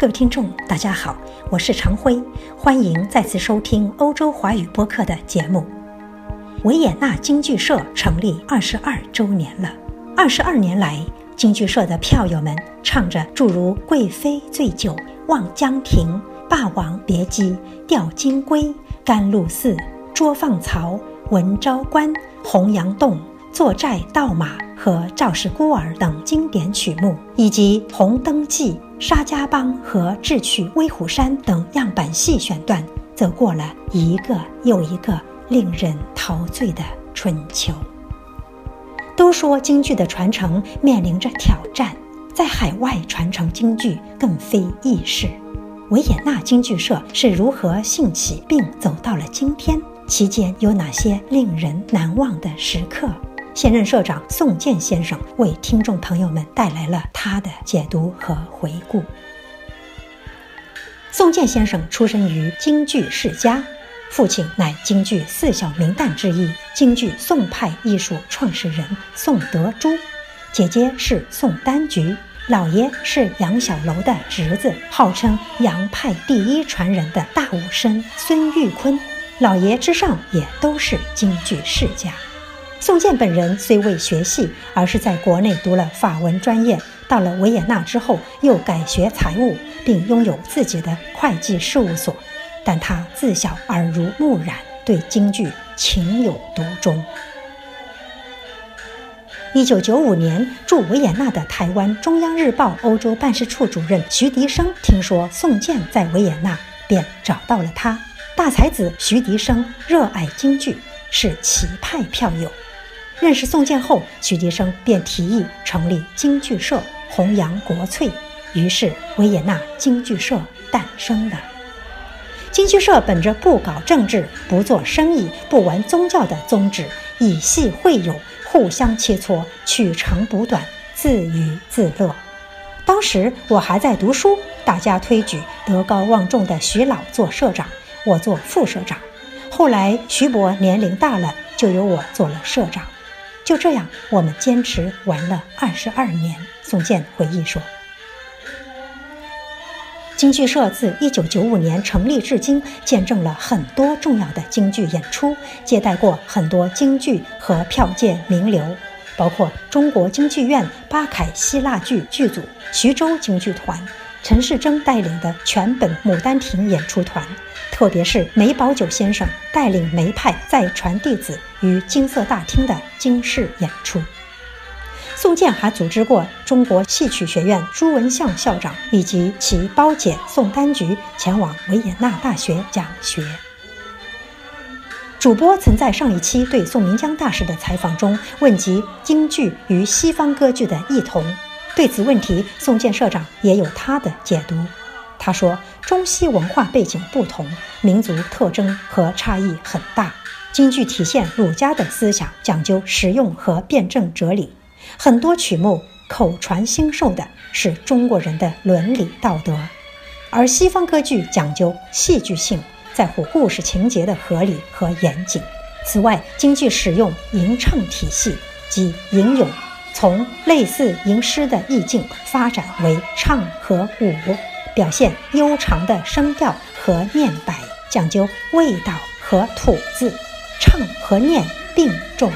各位听众，大家好，我是常辉，欢迎再次收听欧洲华语播客的节目。维也纳京剧社成立二十二周年了。二十二年来，京剧社的票友们唱着诸如《贵妃醉酒》《望江亭》《霸王别姬》《吊金龟》《甘露寺》《捉放曹》《文昭关》《洪阳洞》《坐寨盗马》和《赵氏孤儿》等经典曲目，以及《红灯记》。沙家浜和智取威虎山等样板戏选段，走过了一个又一个令人陶醉的春秋。都说京剧的传承面临着挑战，在海外传承京剧更非易事。维也纳京剧社是如何兴起并走到了今天？期间有哪些令人难忘的时刻？现任社长宋健先生为听众朋友们带来了他的解读和回顾。宋健先生出身于京剧世家，父亲乃京剧四小名旦之一，京剧宋派艺术创始人宋德珠；姐姐是宋丹菊，姥爷是杨小楼的侄子，号称杨派第一传人的大武生孙玉坤。姥爷之上也都是京剧世家。宋健本人虽未学戏，而是在国内读了法文专业，到了维也纳之后又改学财务，并拥有自己的会计事务所。但他自小耳濡目染，对京剧情有独钟。一九九五年，驻维也纳的台湾中央日报欧洲办事处主任徐迪生听说宋健在维也纳，便找到了他。大才子徐迪生热爱京剧，是旗派票友。认识宋健后，徐迪生便提议成立京剧社，弘扬国粹。于是，维也纳京剧社诞生了。京剧社本着不搞政治、不做生意、不玩宗教的宗旨，以戏会友，互相切磋，取长补短，自娱自乐。当时我还在读书，大家推举德高望重的徐老做社长，我做副社长。后来徐伯年龄大了，就由我做了社长。就这样，我们坚持玩了二十二年。宋健回忆说：“京剧社自一九九五年成立至今，见证了很多重要的京剧演出，接待过很多京剧和票界名流，包括中国京剧院八凯希腊剧剧组、徐州京剧团。”陈世贞带领的全本《牡丹亭》演出团，特别是梅葆玖先生带领梅派再传弟子于金色大厅的惊世演出。宋健还组织过中国戏曲学院朱文相校长以及其胞姐宋丹菊前往维也纳大学讲学。主播曾在上一期对宋明江大师的采访中问及京剧与西方歌剧的异同。对此问题，宋健社长也有他的解读。他说：“中西文化背景不同，民族特征和差异很大。京剧体现儒家的思想，讲究实用和辩证哲理。很多曲目口传心授的是中国人的伦理道德，而西方歌剧讲究戏剧性，在乎故事情节的合理和严谨。此外，京剧使用吟唱体系，即吟咏。”从类似吟诗的意境发展为唱和舞，表现悠长的声调和念白，讲究味道和吐字，唱和念并重。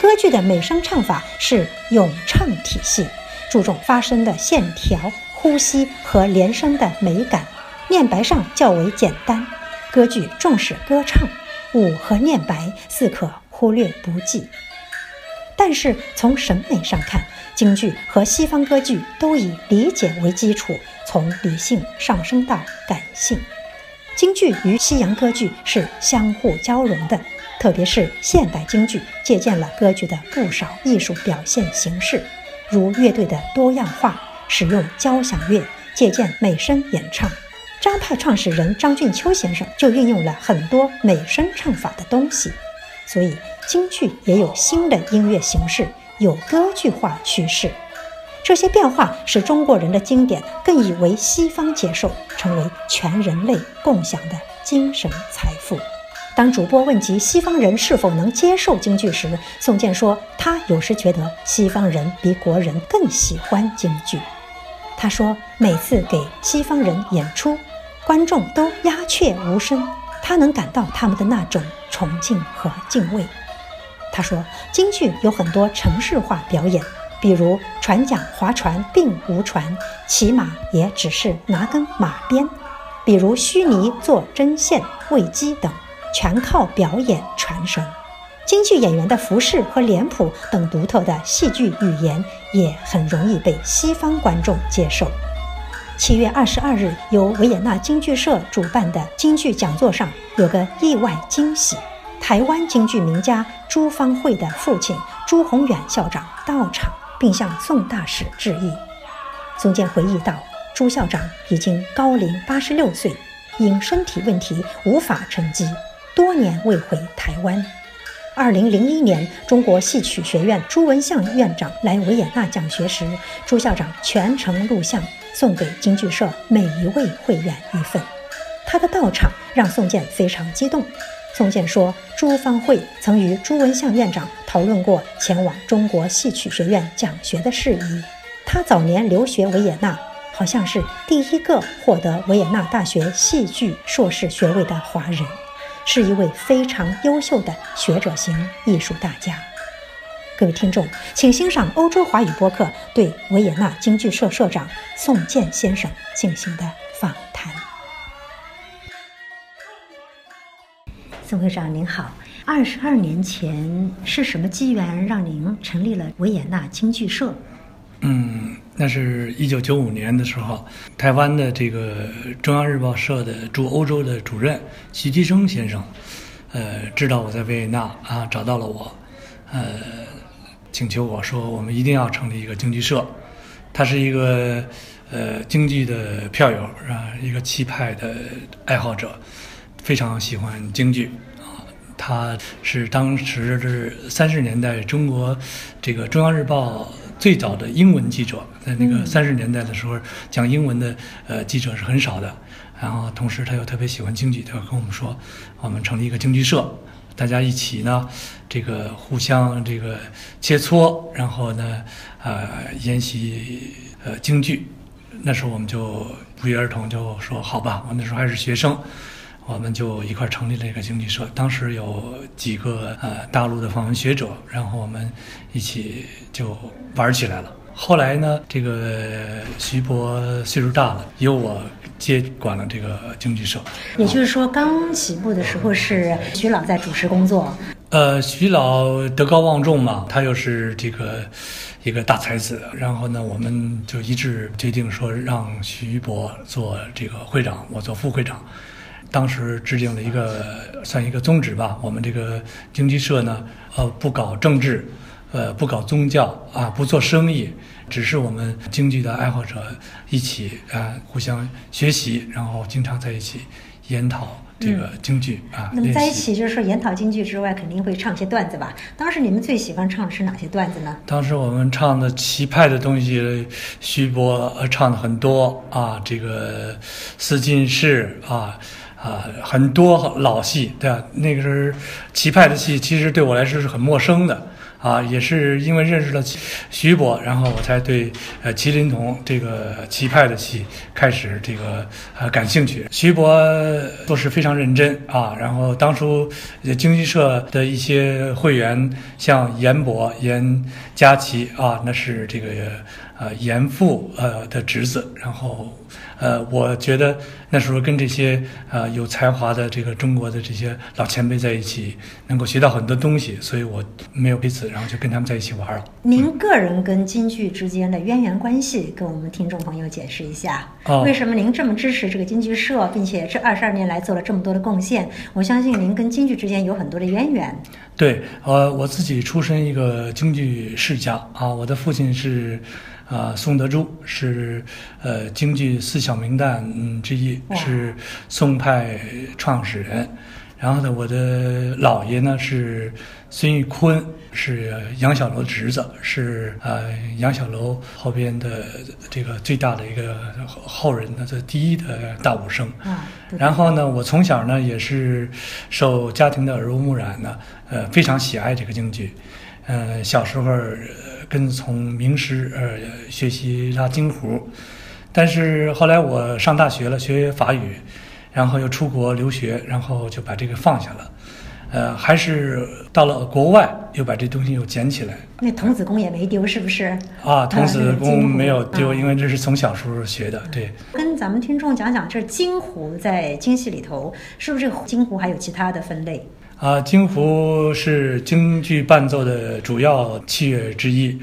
歌剧的美声唱法是咏唱体系，注重发声的线条、呼吸和连声的美感，念白上较为简单。歌剧重视歌唱，舞和念白似可忽略不计。但是从审美上看，京剧和西方歌剧都以理解为基础，从理性上升到感性。京剧与西洋歌剧是相互交融的，特别是现代京剧借鉴了歌剧的不少艺术表现形式，如乐队的多样化，使用交响乐，借鉴美声演唱。张派创始人张俊秋先生就运用了很多美声唱法的东西，所以。京剧也有新的音乐形式，有歌剧化趋势。这些变化使中国人的经典更易为西方接受，成为全人类共享的精神财富。当主播问及西方人是否能接受京剧时，宋健说：“他有时觉得西方人比国人更喜欢京剧。”他说，每次给西方人演出，观众都鸦雀无声，他能感到他们的那种崇敬和敬畏。他说，京剧有很多程式化表演，比如船桨划船并无船，骑马也只是拿根马鞭，比如虚拟做针线、喂鸡等，全靠表演传神。京剧演员的服饰和脸谱等独特的戏剧语言也很容易被西方观众接受。七月二十二日，由维也纳京剧社主办的京剧讲座上有个意外惊喜：台湾京剧名家朱芳慧的父亲朱宏远校长到场，并向宋大使致意。宋健回忆道：“朱校长已经高龄八十六岁，因身体问题无法乘机，多年未回台湾。”二零零一年，中国戏曲学院朱文相院长来维也纳讲学时，朱校长全程录像，送给京剧社每一位会员一份。他的到场让宋健非常激动。宋健说，朱芳慧曾与朱文相院长讨论过前往中国戏曲学院讲学的事宜。他早年留学维也纳，好像是第一个获得维也纳大学戏剧硕士学位的华人。是一位非常优秀的学者型艺术大家。各位听众，请欣赏欧洲华语播客对维也纳京剧社社长宋健先生进行的访谈。宋会长您好，二十二年前是什么机缘让您成立了维也纳京剧社？嗯，那是一九九五年的时候，台湾的这个中央日报社的驻欧洲的主任徐基生先生，呃，知道我在维也纳啊，找到了我，呃，请求我说我们一定要成立一个京剧社。他是一个呃京剧的票友啊，一个气派的爱好者，非常喜欢京剧啊。他是当时是三十年代中国这个中央日报。最早的英文记者，在那个三十年代的时候，讲英文的呃记者是很少的。然后同时他又特别喜欢京剧，他跟我们说，我们成立一个京剧社，大家一起呢，这个互相这个切磋，然后呢，呃研习呃京剧。那时候我们就不约而同就说好吧，我那时候还是学生。我们就一块成立了一个经济社，当时有几个呃大陆的访问学者，然后我们一起就玩起来了。后来呢，这个徐博岁数大了，由我接管了这个经济社。也就是说，刚起步的时候是徐老在主持工作。呃，徐老德高望重嘛，他又是这个一个大才子，然后呢，我们就一致决定说让徐博做这个会长，我做副会长。当时制定了一个算一个宗旨吧，我们这个经济社呢，呃，不搞政治，呃，不搞宗教啊，不做生意，只是我们京剧的爱好者一起啊，互相学习，然后经常在一起研讨这个京剧啊。那么在一起就是说研讨京剧之外，肯定会唱些段子吧？当时你们最喜欢唱的是哪些段子呢？当时我们唱的齐派的东西，徐波唱的很多啊，这个四进士啊。啊，很多老戏，对吧？那个是齐派的戏，其实对我来说是很陌生的。啊，也是因为认识了徐博，然后我才对呃麒麟童这个齐派的戏开始这个呃感兴趣。徐博做事非常认真啊，然后当初经济社的一些会员，像严博、严佳琪啊，那是这个呃严复呃的侄子，然后。呃，我觉得那时候跟这些呃有才华的这个中国的这些老前辈在一起，能够学到很多东西，所以我没有彼此，然后就跟他们在一起玩了。您个人跟京剧之间的渊源关系，跟我们听众朋友解释一下。哦，为什么您这么支持这个京剧社，并且这二十二年来做了这么多的贡献？我相信您跟京剧之间有很多的渊源。对，呃，我自己出身一个京剧世家啊，我的父亲是。啊，宋德柱是呃京剧四小名旦嗯之一，是宋派创始人。然后呢，我的姥爷呢是孙玉坤，是杨小楼的侄子，是呃杨小楼后边的这个最大的一个后人，的这第一的大武生。然后呢，我从小呢也是受家庭的耳濡目染呢，呃非常喜爱这个京剧。呃，小时候跟从名师呃学习拉京胡，但是后来我上大学了，学法语，然后又出国留学，然后就把这个放下了。呃，还是到了国外又把这东西又捡起来。那童子功也没丢，是不是？啊，童子功没有丢，啊因为这是从小时候学的。对，跟咱们听众讲讲，这京胡在京戏里头是不是京胡还有其他的分类？啊，京胡是京剧伴奏的主要器乐之一。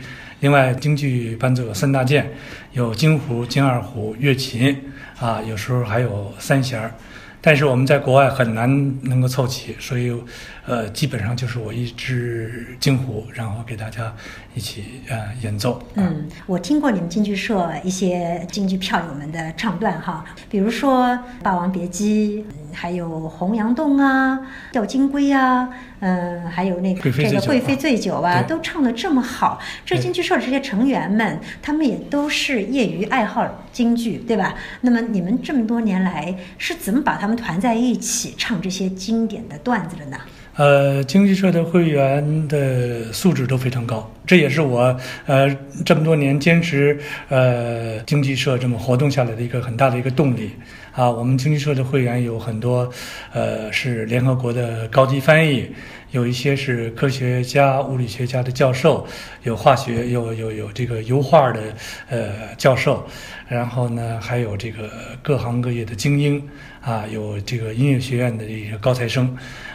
另外，京剧伴奏有三大件，有京胡、京二胡、乐琴，啊，有时候还有三弦儿。但是我们在国外很难能够凑齐，所以，呃，基本上就是我一支京胡，然后给大家一起呃演奏。啊嗯，我听过你们京剧社一些京剧票友们的唱段哈，比如说《霸王别姬》，嗯还有《洪阳洞》啊，《吊金龟》啊，嗯，还有那个这个贵妃醉酒啊，都唱得这么好。这京剧社的这些成员们，他们也都是业余爱好京剧，对吧？那么你们这么多年来是怎么把他们团在一起唱这些经典的段子的呢？呃，经济社的会员的素质都非常高，这也是我呃这么多年坚持呃经济社这么活动下来的一个很大的一个动力啊。我们经济社的会员有很多呃是联合国的高级翻译，有一些是科学家、物理学家的教授，有化学有有有这个油画的呃教授，然后呢还有这个各行各业的精英啊，有这个音乐学院的这些高材生。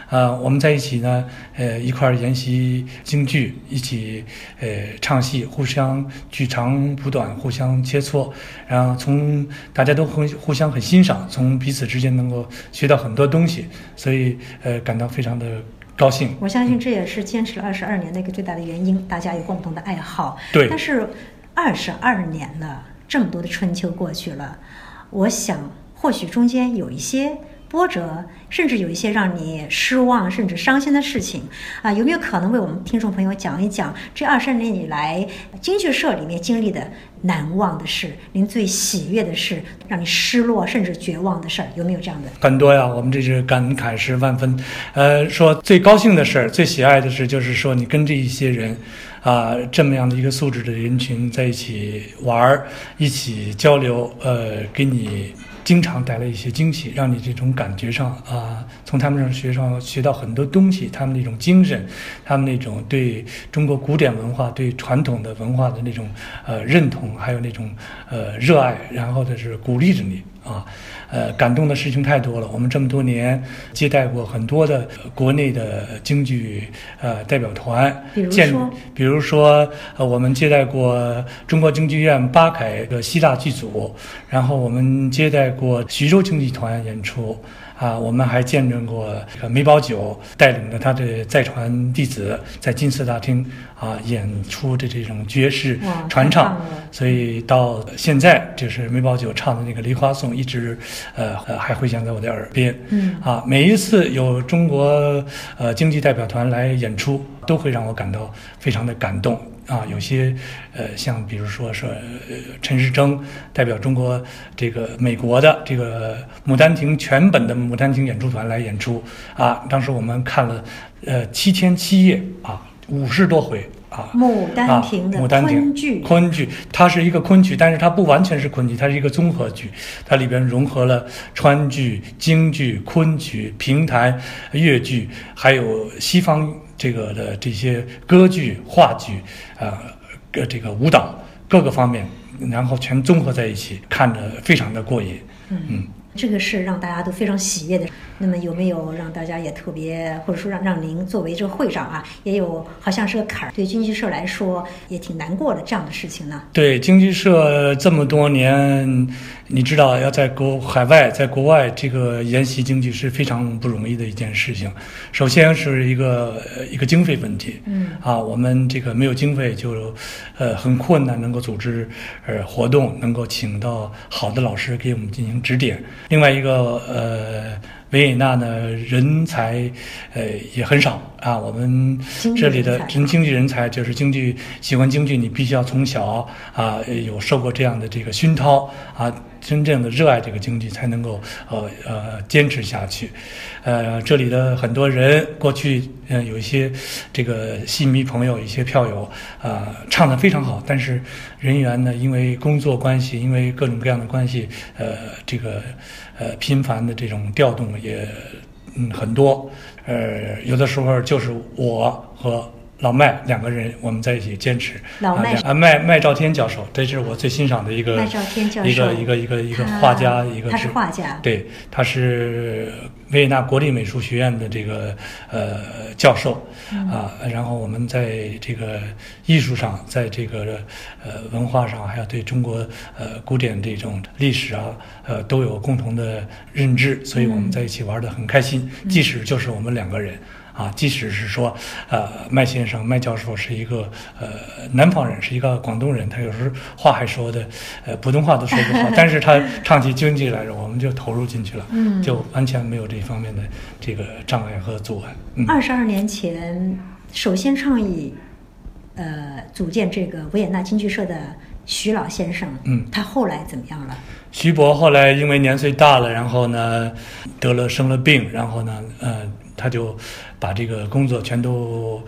啊，我们在一起呢，呃，一块儿研习京剧，一起呃唱戏，互相取长补短，互相切磋，然后从大家都很互相很欣赏，从彼此之间能够学到很多东西，所以呃感到非常的高兴。我相信这也是坚持了二十二年的一个最大的原因，大家有共同的爱好。对但是二十二年了，这么多的春秋过去了，我想或许中间有一些波折，甚至有一些让你失望甚至伤心的事情啊，有没有可能为我们听众朋友讲一讲这二十年以来京剧社里面经历的难忘的事，您最喜悦的事，让你失落甚至绝望的事儿，有没有这样的？很多呀，我们这是感慨是万分。呃，说最高兴的事儿、最喜爱的事，就是说你跟这一些人，啊、这么样的一个素质的人群在一起玩儿、一起交流，呃，给你经常带来一些惊喜，让你这种感觉上啊、从他们上学上学到很多东西，他们那种精神，他们那种对中国古典文化、对传统的文化的那种呃认同，还有那种呃热爱，然后的是鼓励着你。啊。呃，感动的事情太多了。我们这么多年接待过很多的呃国内的京剧呃代表团，比如见说比如说呃，我们接待过中国京剧院八凯的希腊剧组，然后我们接待过徐州京剧团演出。啊，我们还见证过梅葆玖带领着他的在传弟子在金色大厅啊演出的这种爵士传唱所以到现在就是梅葆玖唱的那个《梨花颂》，一直呃呃还回响在我的耳边。嗯啊，每一次有中国呃经济代表团来演出，都会让我感到非常的感动。啊，有些呃，像比如说说呃陈世贞代表中国这个美国的这个《牡丹亭》全本的《牡丹亭》演出团来演出啊，当时我们看了呃七天七夜啊，五十多回啊，牡丹亭的啊、牡丹亭昆剧。昆剧，它是一个昆剧，但是它不完全是昆剧，它是一个综合剧，它里边融合了川剧、京剧、昆曲、评弹、越剧，还有西方这个的这些歌剧、话剧，啊、呃，这个舞蹈各个方面，然后全综合在一起，看着非常的过瘾。嗯这个是让大家都非常喜悦的。那么有没有让大家也特别，或者说让让您作为这个会长啊，也有好像是个坎儿，对经济社来说也挺难过的这样的事情呢？对经济社这么多年，你知道要在国海外，在国外这个研习经济是非常不容易的一件事情。首先是一个呃一个经费问题，嗯啊，我们这个没有经费就呃很困难能够组织呃活动，能够请到好的老师给我们进行指点。另外一个呃。维也纳呢，人才，呃，也很少啊。我们这里的人才真经济人才，就是京剧喜欢京剧，你必须要从小啊呃有受过这样的这个熏陶啊，真正的热爱这个京剧，才能够呃呃坚持下去。呃，这里的很多人过去嗯有一些这个戏迷朋友、一些票友啊唱的非常好，但是人员呢因为工作关系，因为各种各样的关系，呃这个呃频繁的这种调动也嗯很多。呃，有的时候就是我和。老麦两个人，我们在一起坚持。老麦啊，麦麦兆天教授，这是我最欣赏的一个麦兆天教授，一个一个一个一个画家，一个他是画家，对，他是维也纳国立美术学院的这个呃教授啊。然后我们在这个艺术上，在这个呃文化上，还有对中国呃古典这种历史啊，呃都有共同的认知，所以我们在一起玩的很开心。即使就是我们两个人。啊，即使是说，呃，麦先生、麦教授是一个呃南方人，是一个广东人，他有时候话还说的，呃，普通话都说不好，但是他唱起京剧来着，我们就投入进去了，嗯，就完全没有这方面的这个障碍和阻碍。二十二年前，首先倡议，呃，组建这个维也纳京剧社的徐老先生，嗯，他后来怎么样了？徐博后来因为年岁大了，然后呢，得了生了病，然后呢，呃。他就把这个工作全都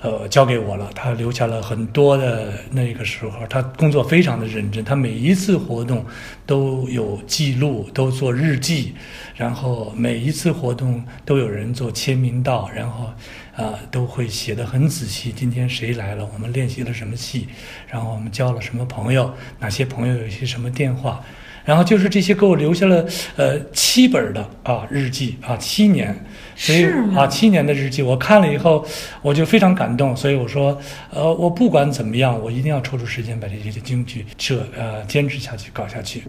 呃交给我了。他留下了很多的那个时候，他工作非常的认真。他每一次活动都有记录，都做日记，然后每一次活动都有人做签名到，然后啊都会写的很仔细。今天谁来了？我们练习了什么戏？然后我们交了什么朋友？哪些朋友有些什么电话？然后就是这些给我留下了呃七本的啊日记啊七年，所以啊七年的日记我看了以后我就非常感动，所以我说呃我不管怎么样我一定要抽出时间把这些京剧这呃坚持下去搞下去，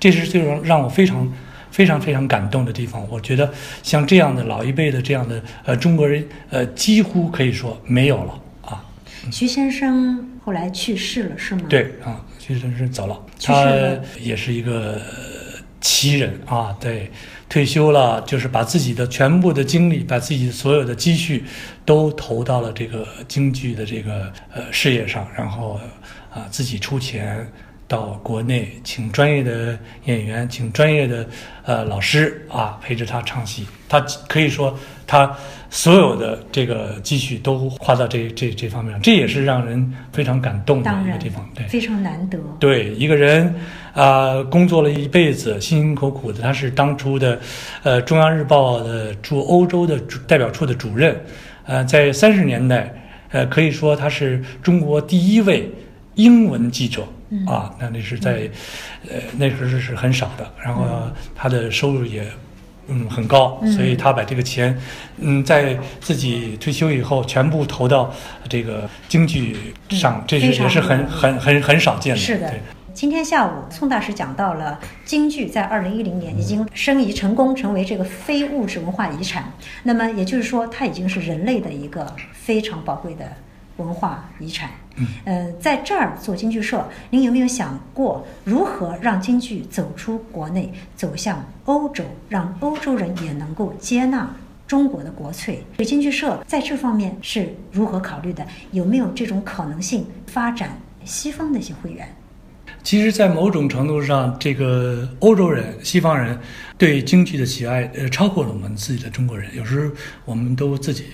这是最让让我非常 非常非常感动的地方。我觉得像这样的老一辈的这样的呃中国人呃几乎可以说没有了啊。徐先生后来去世了是吗？对啊。徐先生走了，他也是一个奇人啊。对，退休了，就是把自己的全部的精力，把自己所有的积蓄，都投到了这个京剧的这个呃事业上，然后啊自己出钱。到国内请专业的演员，请专业的呃老师啊陪着他唱戏。他可以说他所有的这个积蓄都花到这这这方面上，这也是让人非常感动的一个地方。对，非常难得。对一个人啊，工作了一辈子，辛辛苦苦的。他是当初的呃中央日报的驻欧洲的代表处的主任，呃，在三十年代，呃，可以说他是中国第一位英文记者。啊，那那是在，呃，那时候是很少的，然后他的收入也，嗯，很高，所以他把这个钱，嗯，在自己退休以后全部投到这个京剧上，这是也是很很很很少见的。是的，今天下午宋大师讲到了京剧在二零一零年已经申遗成功，成为这个非物质文化遗产。那么也就是说，它已经是人类的一个非常宝贵的。文化遗产，呃，在这儿做京剧社，您有没有想过如何让京剧走出国内，走向欧洲，让欧洲人也能够接纳中国的国粹？这京剧社在这方面是如何考虑的？有没有这种可能性发展西方的一些会员？其实，在某种程度上，这个欧洲人、西方人对京剧的喜爱，呃，超过了我们自己的中国人。有时候，我们都自己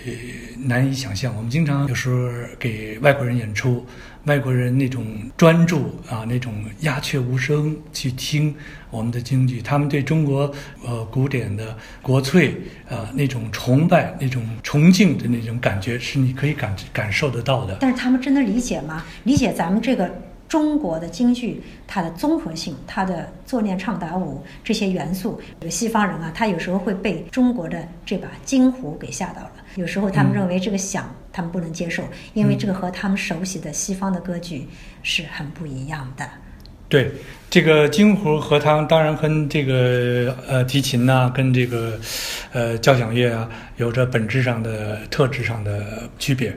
难以想象。我们经常有时候给外国人演出，外国人那种专注啊，那种鸦雀无声去听我们的京剧，他们对中国呃古典的国粹啊那种崇拜、那种崇敬的那种感觉，是你可以感感受得到的。但是他们真的理解吗？理解咱们这个？中国的京剧，它的综合性，它的坐念唱打舞这些元素，西方人啊，他有时候会被中国的这把京胡给吓到了。有时候他们认为这个响，他们不能接受，因为这个和他们熟悉的西方的歌剧是很不一样的。对，这个京胡和它当然跟这个呃提琴呐，跟这个呃交响乐啊，有着本质上的特质上的区别。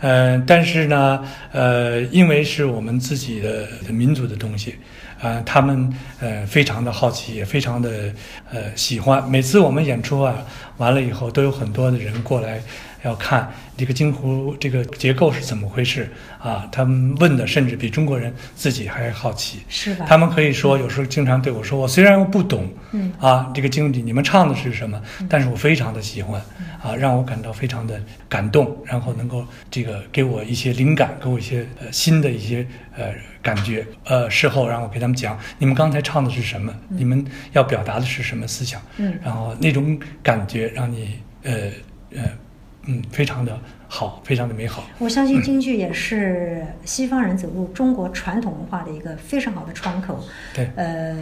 呃，但是呢，呃，因为是我们自己的民族的东西，啊，他们呃非常的好奇，也非常的呃喜欢。每次我们演出啊完了以后，都有很多的人过来，要看这个京胡这个结构是怎么回事啊。他们问的甚至比中国人自己还好奇，是吧？他们可以说有时候经常对我说：“我虽然我不懂，嗯啊，这个京剧你们唱的是什么，但是我非常的喜欢，啊，让我感到非常的感动，然后能够这个给我一些灵感，给我一些呃新的一些呃感觉。呃，事后让我给他们讲，你们刚才唱的是什么？你们要表达的是什么思想？嗯然后那种感觉让你呃呃嗯非常的好，非常的美好。我相信京剧也是西方人走入中国传统文化的一个非常好的窗口。对呃，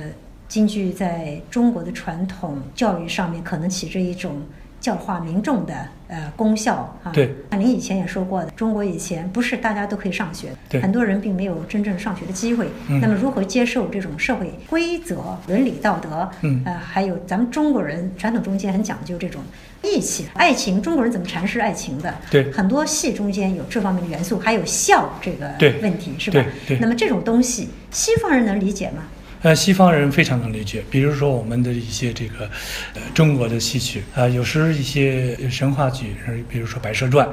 京剧在中国的传统教育上面可能起着一种教化民众的呃功效啊。对，那您以前也说过的，中国以前不是大家都可以上学，对很多人并没有真正上学的机会。嗯那么如何接受这种社会规则、伦理道德？嗯呃，还有咱们中国人传统中间很讲究这种义气、爱情，中国人怎么阐释爱情的？对很多戏中间有这方面的元素，还有孝这个问题，是吧？那么这种东西，西方人能理解吗？呃，西方人非常能理解，比如说我们的一些这个，呃，中国的戏曲啊、有时一些神话剧，呃比如说《白蛇传》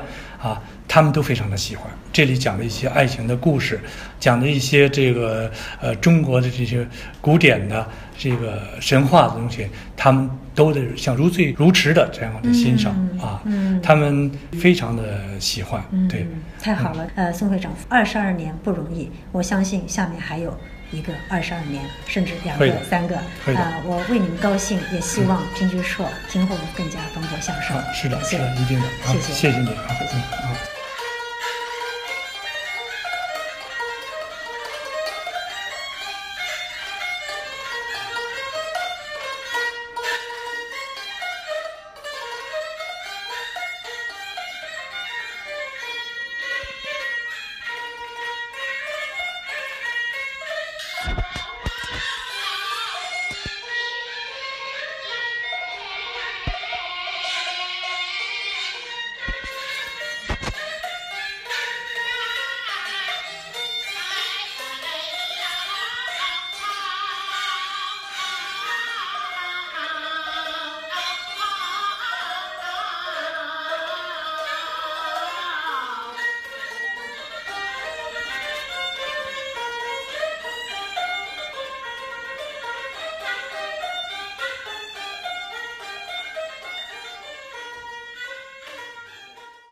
啊，他们都非常的喜欢。这里讲的一些爱情的故事，讲的一些这个呃中国的这些古典的这个神话的东西，他们都得像如醉如痴的这样的欣赏、嗯啊，嗯他们非常的喜欢，嗯，对。太好了。呃，宋会长，二十二年不容易，我相信下面还有一个二十二年，甚至两个、三个。啊、我为你们高兴，也希望京剧社今后更加蓬勃向上。啊，是的，是的，一定的。啊谢谢谢谢你啊，谢谢嗯啊。